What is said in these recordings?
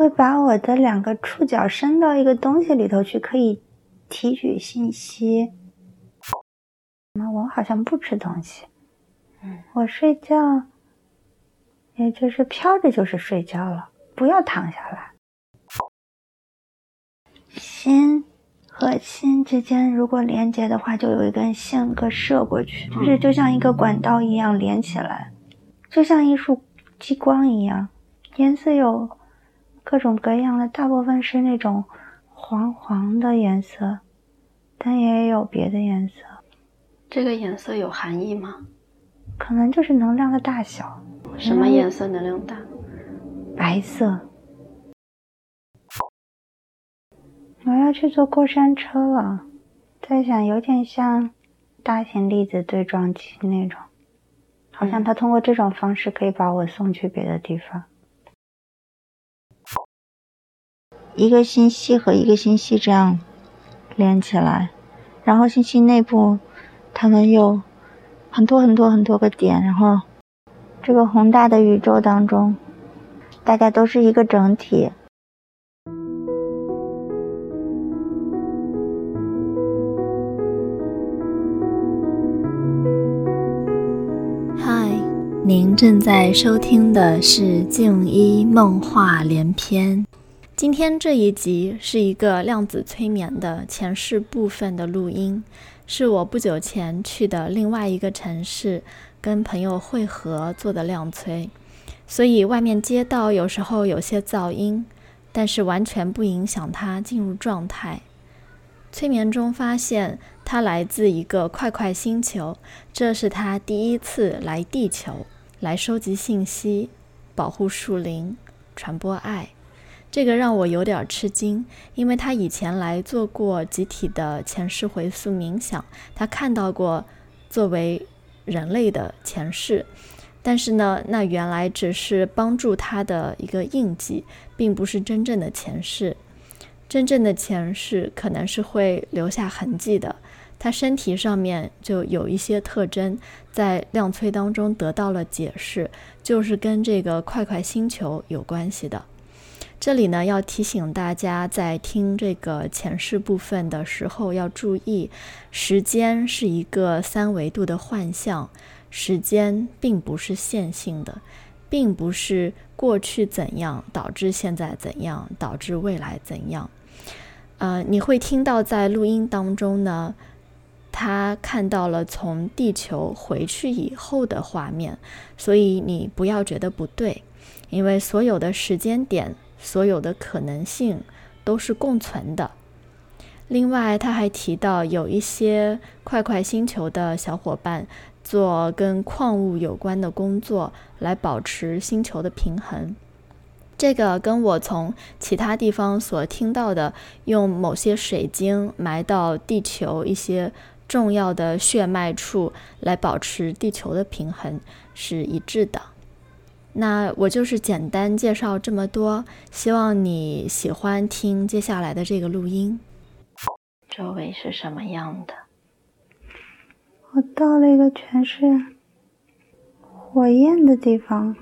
会把我的两个触角伸到一个东西里头去，可以提取信息。我好像不吃东西，嗯，我睡觉，也就是飘着就是睡觉了，不要躺下来。心和心之间如果连接的话，就有一根线给射过去，就是就像一个管道一样连起来，就像一束激光一样，颜色有各种各样的，大部分是那种黄黄的颜色，但也有别的颜色。这个颜色有含义吗？可能就是能量的大小。什么颜色能量大？白色。我要去坐过山车了，在想有点像大型粒子对撞机那种，好像它通过这种方式可以把我送去别的地方。一个星系和一个星系这样连起来，然后星系内部。它们有很多很多很多个点，然后这个宏大的宇宙当中，大家都是一个整体。嗨，您正在收听的是《静一梦话连篇》。今天这一集是一个量子催眠的前世部分的录音。是我不久前去的另外一个城市，跟朋友会合做的量催，所以外面街道有时候有些噪音，但是完全不影响他进入状态。催眠中发现他来自一个快快星球，这是他第一次来地球，来收集信息，保护树林，传播爱。这个让我有点吃惊，因为他以前来做过集体的前世回溯冥想，他看到过作为人类的前世，但是呢，那原来只是帮助他的一个印记，并不是真正的前世。真正的前世可能是会留下痕迹的，他身体上面就有一些特征，在量催当中得到了解释，就是跟这个快快星球有关系的。这里呢，要提醒大家，在听这个前世部分的时候要注意，时间是一个三维度的幻象，时间并不是线性的，并不是过去怎样导致现在怎样，导致未来怎样。呃，你会听到在录音当中呢，他看到了从地球回去以后的画面，所以你不要觉得不对，因为所有的时间点。所有的可能性都是共存的。另外，他还提到有一些快快星球的小伙伴做跟矿物有关的工作，来保持星球的平衡。这个跟我从其他地方所听到的，用某些水晶埋到地球一些重要的血脉处，来保持地球的平衡是一致的。那我就是简单介绍这么多，希望你喜欢听接下来的这个录音。周围是什么样的？我到了一个全是火焰的地方。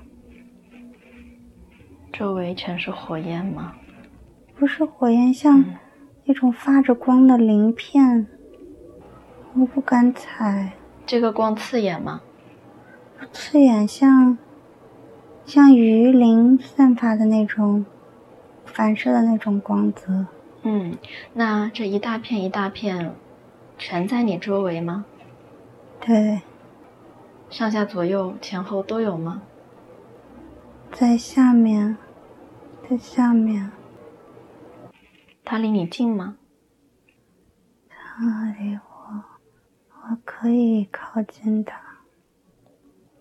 周围全是火焰吗？不是火焰，像那种发着光的鳞片。我不敢踩。这个光刺眼吗？不刺眼，像。像鱼鳞散发的那种反射的那种光泽。嗯，那这一大片一大片，全在你周围吗？对。上下左右前后都有吗？在下面，在下面。它离你近吗？它离我，我可以靠近它。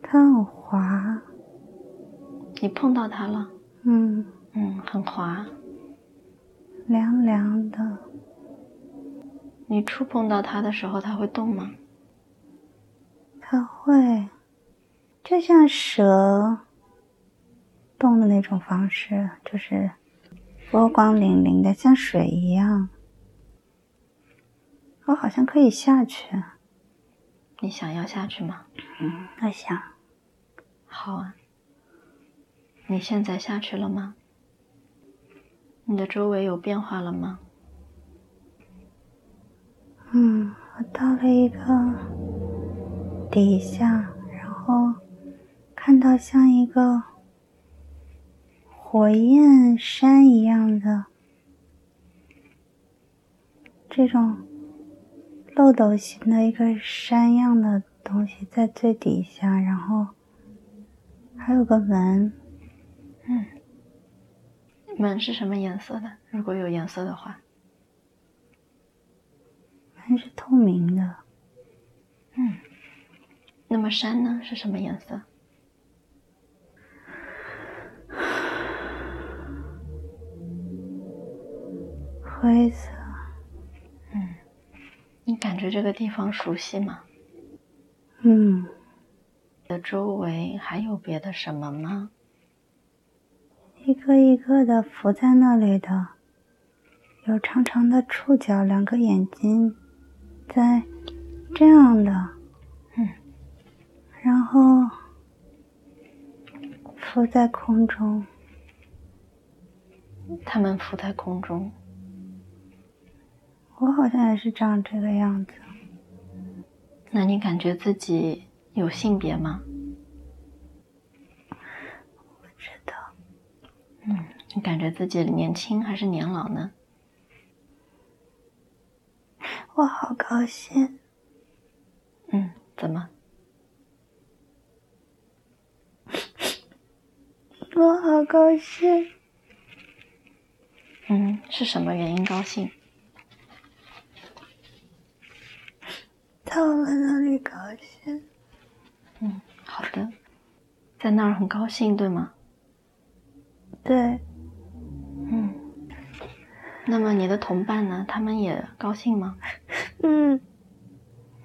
它很滑。你碰到它了？嗯嗯，很滑，凉凉的。你触碰到它的时候，它会动吗？它会，就像蛇动的那种方式，就是波光粼粼的，像水一样。我好像可以下去。你想要下去吗？嗯，我想。好啊。你现在下去了吗？你的周围有变化了吗？嗯，我到了一个底下，然后看到像一个火焰山一样的这种漏斗形的一个山样的东西在最底下，然后还有个门，嗯，门是什么颜色的？如果有颜色的话。门是透明的，嗯。那么山呢？是什么颜色？灰色。嗯。你感觉这个地方熟悉吗？嗯。的周围还有别的什么吗？一个一个的浮在那里的，有长长的触角，两个眼睛。在这样的，嗯，然后浮在空中，他们浮在空中，我好像也是长这个样子。那你感觉自己有性别吗？不知道。嗯，你感觉自己年轻还是年老呢？我好高兴。嗯，怎么？我好高兴。嗯，是什么原因高兴？到了那里高兴。嗯，好的，在那儿很高兴，对吗？对。嗯。那么你的同伴呢？他们也高兴吗？嗯，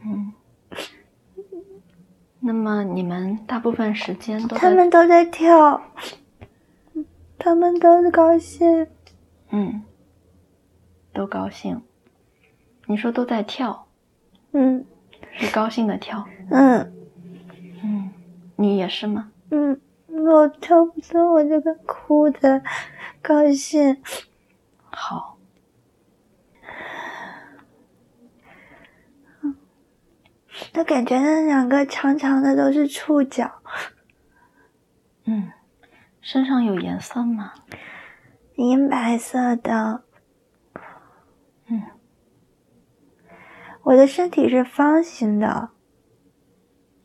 嗯。那么你们大部分时间都他们都在跳，他们都高兴。嗯，都高兴。你说都在跳？嗯，是高兴的跳。嗯，嗯，你也是吗？嗯，我跳不动，我就跟哭的，高兴。好。他感觉那两个长长的都是触角。嗯，身上有颜色吗？银白色的。嗯，我的身体是方形的。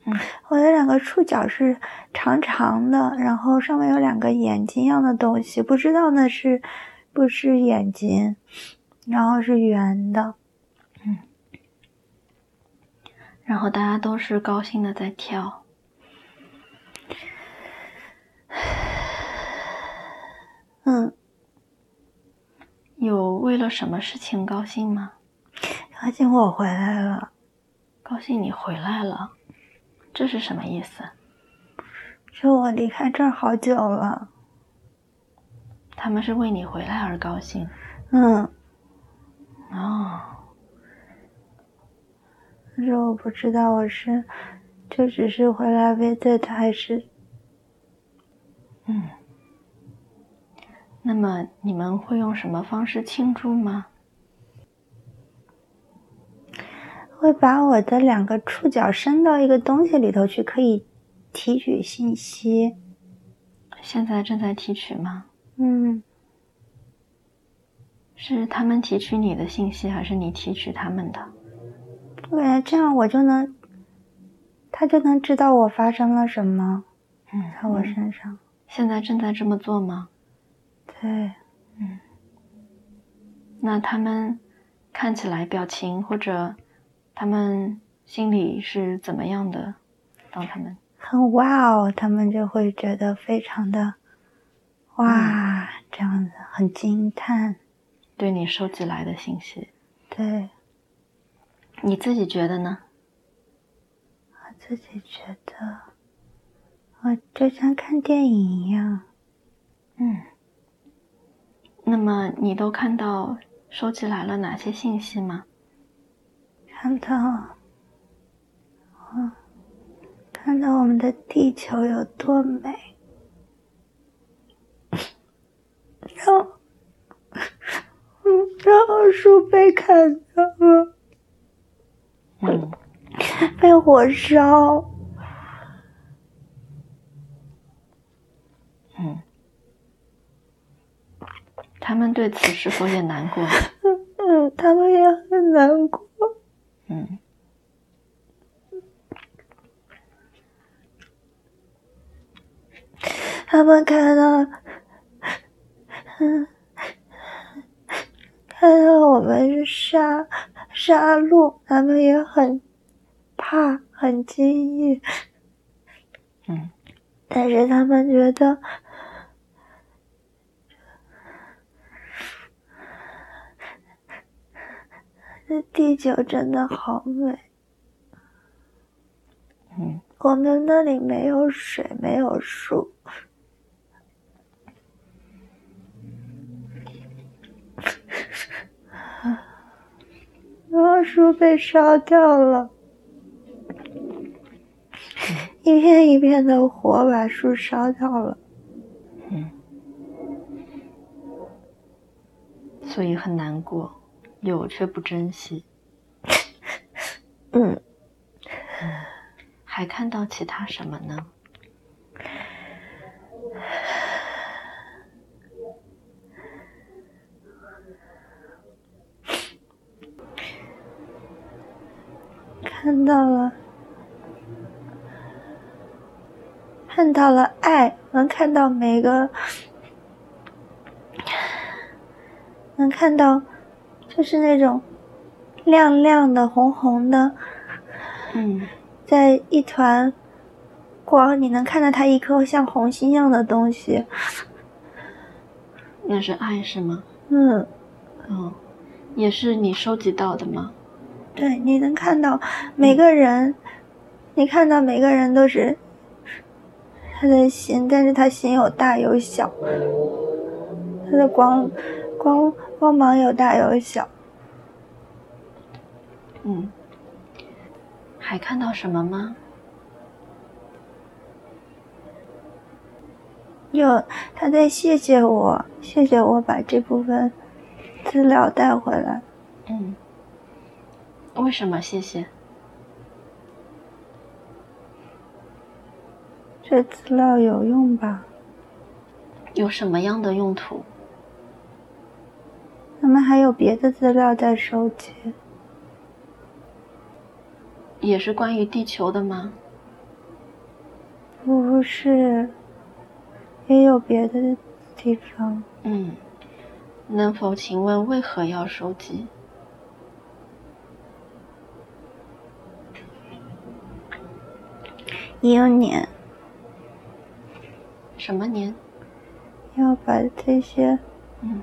嗯，我的两个触角是长长的，然后上面有两个眼睛一样的东西，不知道那是不是眼睛，然后是圆的。然后大家都是高兴的在跳，嗯，有为了什么事情高兴吗？高兴我回来了，高兴你回来了，这是什么意思？说我离开这儿好久了，他们是为你回来而高兴，嗯，哦。可是我不知道我是就只是回来 visit 还是嗯，那么你们会用什么方式庆祝吗？会把我的两个触角伸到一个东西里头去，可以提取信息。现在正在提取吗？嗯，是他们提取你的信息，还是你提取他们的？我感觉这样我就能，他就能知道我发生了什么，嗯，在我身上。现在正在这么做吗？对，嗯。那他们看起来表情或者他们心里是怎么样的？当他们很哇哦，他们就会觉得非常的哇，这样子很惊叹。对你收集来的信息，对。你自己觉得呢？我自己觉得，我就像看电影一样。嗯。那么你都看到收集来了哪些信息吗？看到，我看到我们的地球有多美。然后，然后树被砍掉了，嗯 被火烧。嗯，他们对此是否也难过？嗯，他们也很难过。嗯他们看到，嗯，看到我们是杀杀戮，他们也很怕，很惊异。嗯但是他们觉得，这地球真的好美。嗯我们那里没有水，没有树。然后树被烧掉了，一片一片的火把树烧掉了。嗯，所以很难过，有却不珍惜。嗯，还看到其他什么呢？看到了，看到了爱，能看到每个，能看到，就是那种亮亮的、红红的，嗯在一团光，你能看到它一颗像红心一样的东西。那是爱是吗？嗯，哦，也是你收集到的吗？对，你能看到每个人，你看到每个人都是他的心，但是他心有大有小，他的光光光芒有大有小。嗯，还看到什么吗？有他在谢谢我，谢谢我把这部分资料带回来。嗯，为什么？谢谢。这资料有用吧？有什么样的用途？他们还有别的资料在收集。也是关于地球的吗？不是，也有别的地方。嗯，能否请问为何要收集？一六年什么年？要把这些嗯，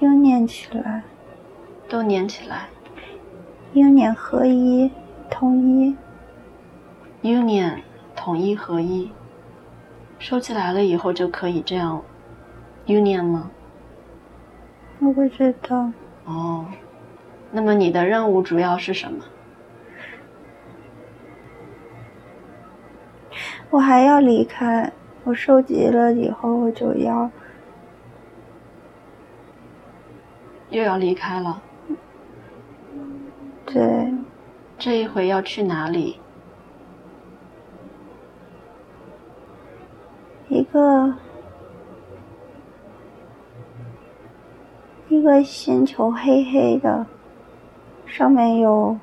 又念起来，都粘起来。Union 合一，统一。Union 统一合一，收起来了以后就可以这样 Union 吗？我不知道，哦，那么你的任务主要是什么？我还要离开。我收集了以后，我就要又要离开了，对这一回要去哪里？一个一个星球，黑黑的，上面有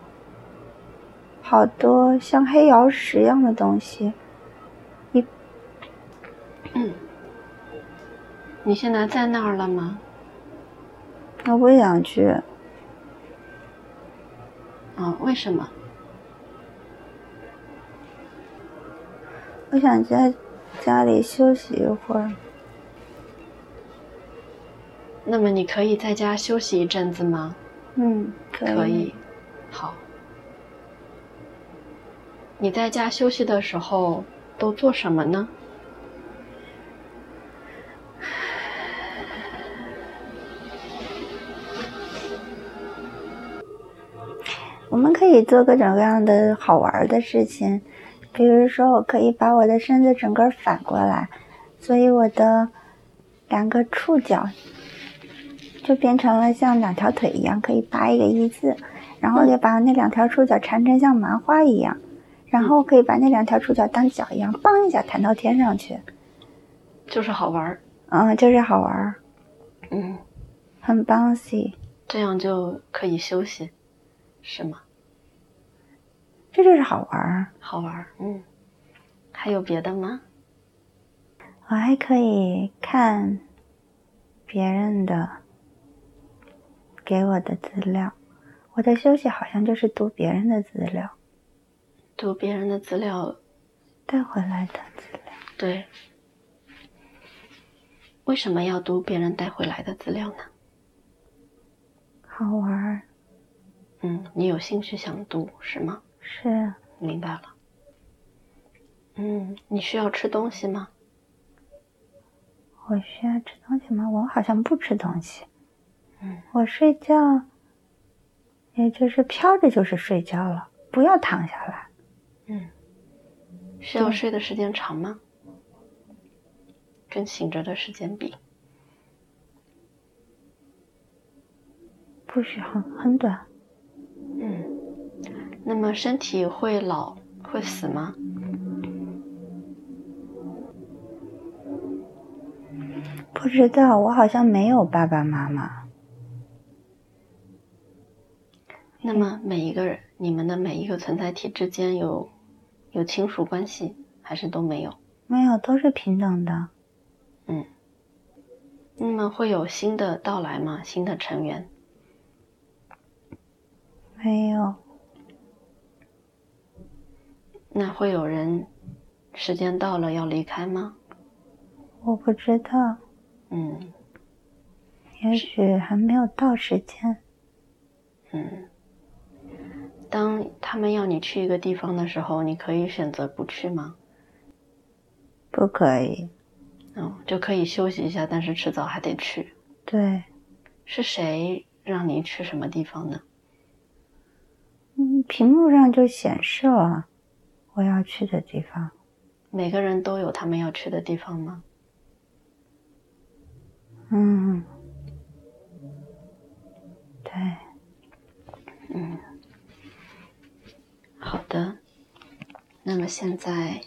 好多像黑曜石一样的东西。你现在在那儿了吗？我不想去，啊、为什么？我想在家里休息一会儿。那么你可以在家休息一阵子吗？嗯，可以。可以。好。你在家休息的时候都做什么呢？我们可以做各种各样的好玩的事情，比如说，我可以把我的身子整个反过来，所以我的两个触角就变成了像两条腿一样，可以扒一个一字，然后就把那两条触角缠成像麻花一样，然后可以把那两条触角当脚一样，嘣一下弹到天上去。就是好玩儿。嗯，就是好玩儿，嗯，很 bouncy，这样就可以休息，是吗？这就是好玩儿。好玩儿。嗯，还有别的吗？我还可以看别人的给我的资料，我的休息好像就是读别人的资料，读别人的资料，带回来的资料。对。为什么要读别人带回来的资料呢？好玩儿，嗯，你有兴趣想读是吗？是明白了。嗯，你需要吃东西吗？我需要吃东西吗？我好像不吃东西。嗯，我睡觉，也就是飘着就是睡觉了，不要躺下来。嗯，需要睡的时间长吗？跟醒着的时间比，不需要，很短。嗯，那么身体会老会死吗？不知道，我好像没有爸爸妈妈。那么每一个人，你们的每一个存在体之间有有亲属关系，还是都没有？没有，都是平等的。嗯，那么会有新的到来吗？新的成员？没有。那会有人时间到了要离开吗？我不知道。嗯，也许还没有到时间。嗯，当他们要你去一个地方的时候，你可以选择不去吗？不可以。嗯，就可以休息一下，但是迟早还得去。对。是谁让你去什么地方呢？嗯，屏幕上就显示了我要去的地方。每个人都有他们要去的地方吗？嗯，对，嗯，好的。那么现在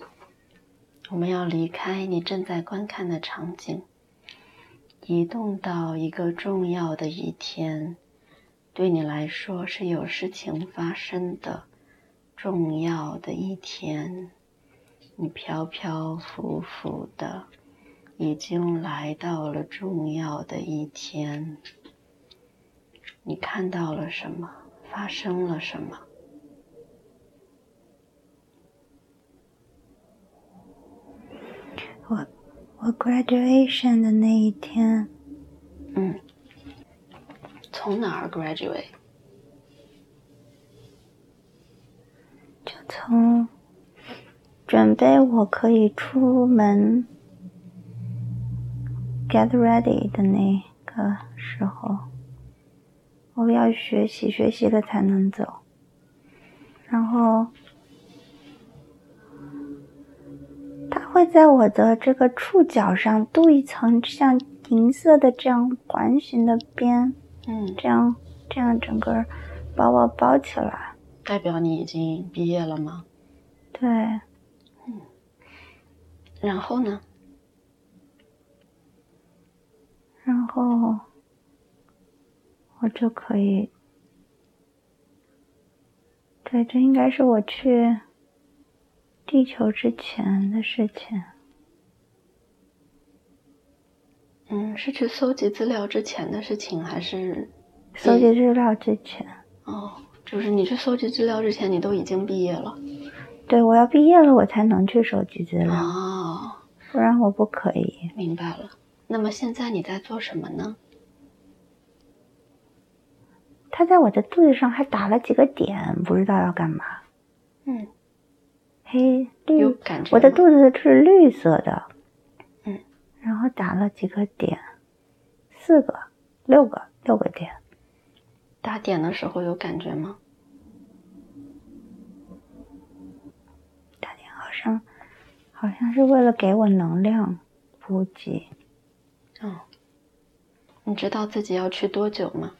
我们要离开你正在观看的场景，移动到一个重要的一天，对你来说是有事情发生的重要的一天。你飘飘浮浮的。已经来到了重要的一天，你看到了什么？发生了什么？我我 graduation 的那一天，嗯，从哪儿 graduate？就从准备我可以出门。Get ready 的那个时候，我要学习，学习了才能走。然后，它会在我的这个触角上镀一层像银色的这样环形的边，嗯，这样这样整个把我包起来。代表你已经毕业了吗？对。嗯。然后呢？然后我就可以，对，这应该是我去地球之前的事情。嗯，是去搜集资料之前的事情，还是搜集资料之前？哦，就是你去搜集资料之前，你都已经毕业了。对，我要毕业了，我才能去收集资料。哦，不然我不可以。明白了。那么现在你在做什么呢？他在我的肚子上还打了几个点，不知道要干嘛。嗯，黑绿，有感觉。我的肚子是绿色的。嗯，然后打了几个点，四个、六个、六个点。打点的时候有感觉吗？打点好像好像是为了给我能量补给。哦，你知道自己要去多久吗？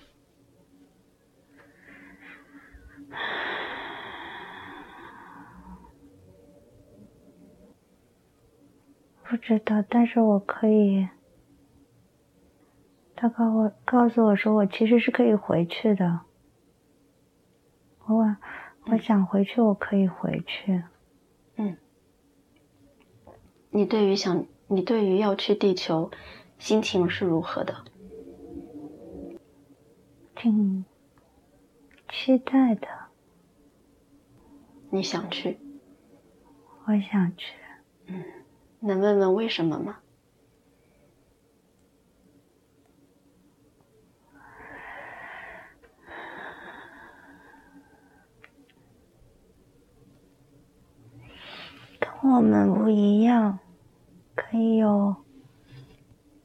不知道，但是我可以。他告我告诉我说，我其实是可以回去的。我我想回去，我可以回去。嗯。你对于想，你对于要去地球，心情是如何的？挺期待的。你想去？我想去。嗯。能问问为什么吗？跟我们不一样，可以有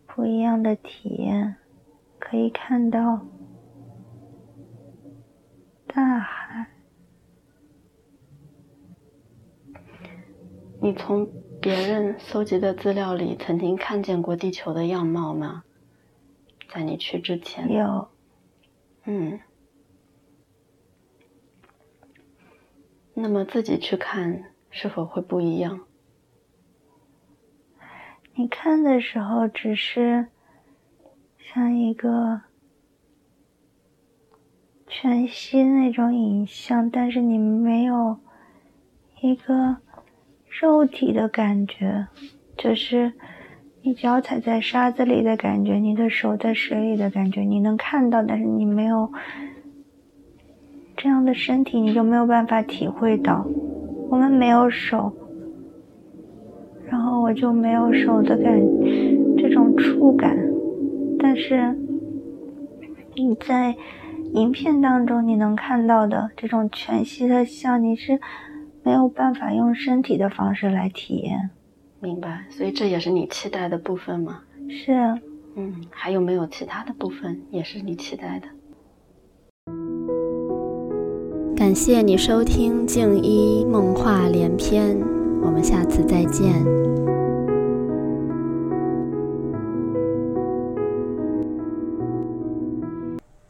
不一样的体验，可以看到大海。你从。别人搜集的资料里，曾经看见过地球的样貌吗？在你去之前。有。嗯。那么自己去看，是否会不一样？你看的时候，只是像一个全息那种影像，但是你没有一个。肉体的感觉，就是你脚踩在沙子里的感觉，你的手在水里的感觉，你能看到，但是你没有这样的身体，你就没有办法体会到。我们没有手，然后我就没有手的感，这种触感。但是你在影片当中你能看到的这种全息的像，你是。没有办法用身体的方式来体验，明白。所以这也是你期待的部分吗？是。嗯，还有没有其他的部分也是你期待的？感谢你收听静一梦话连篇，我们下次再见。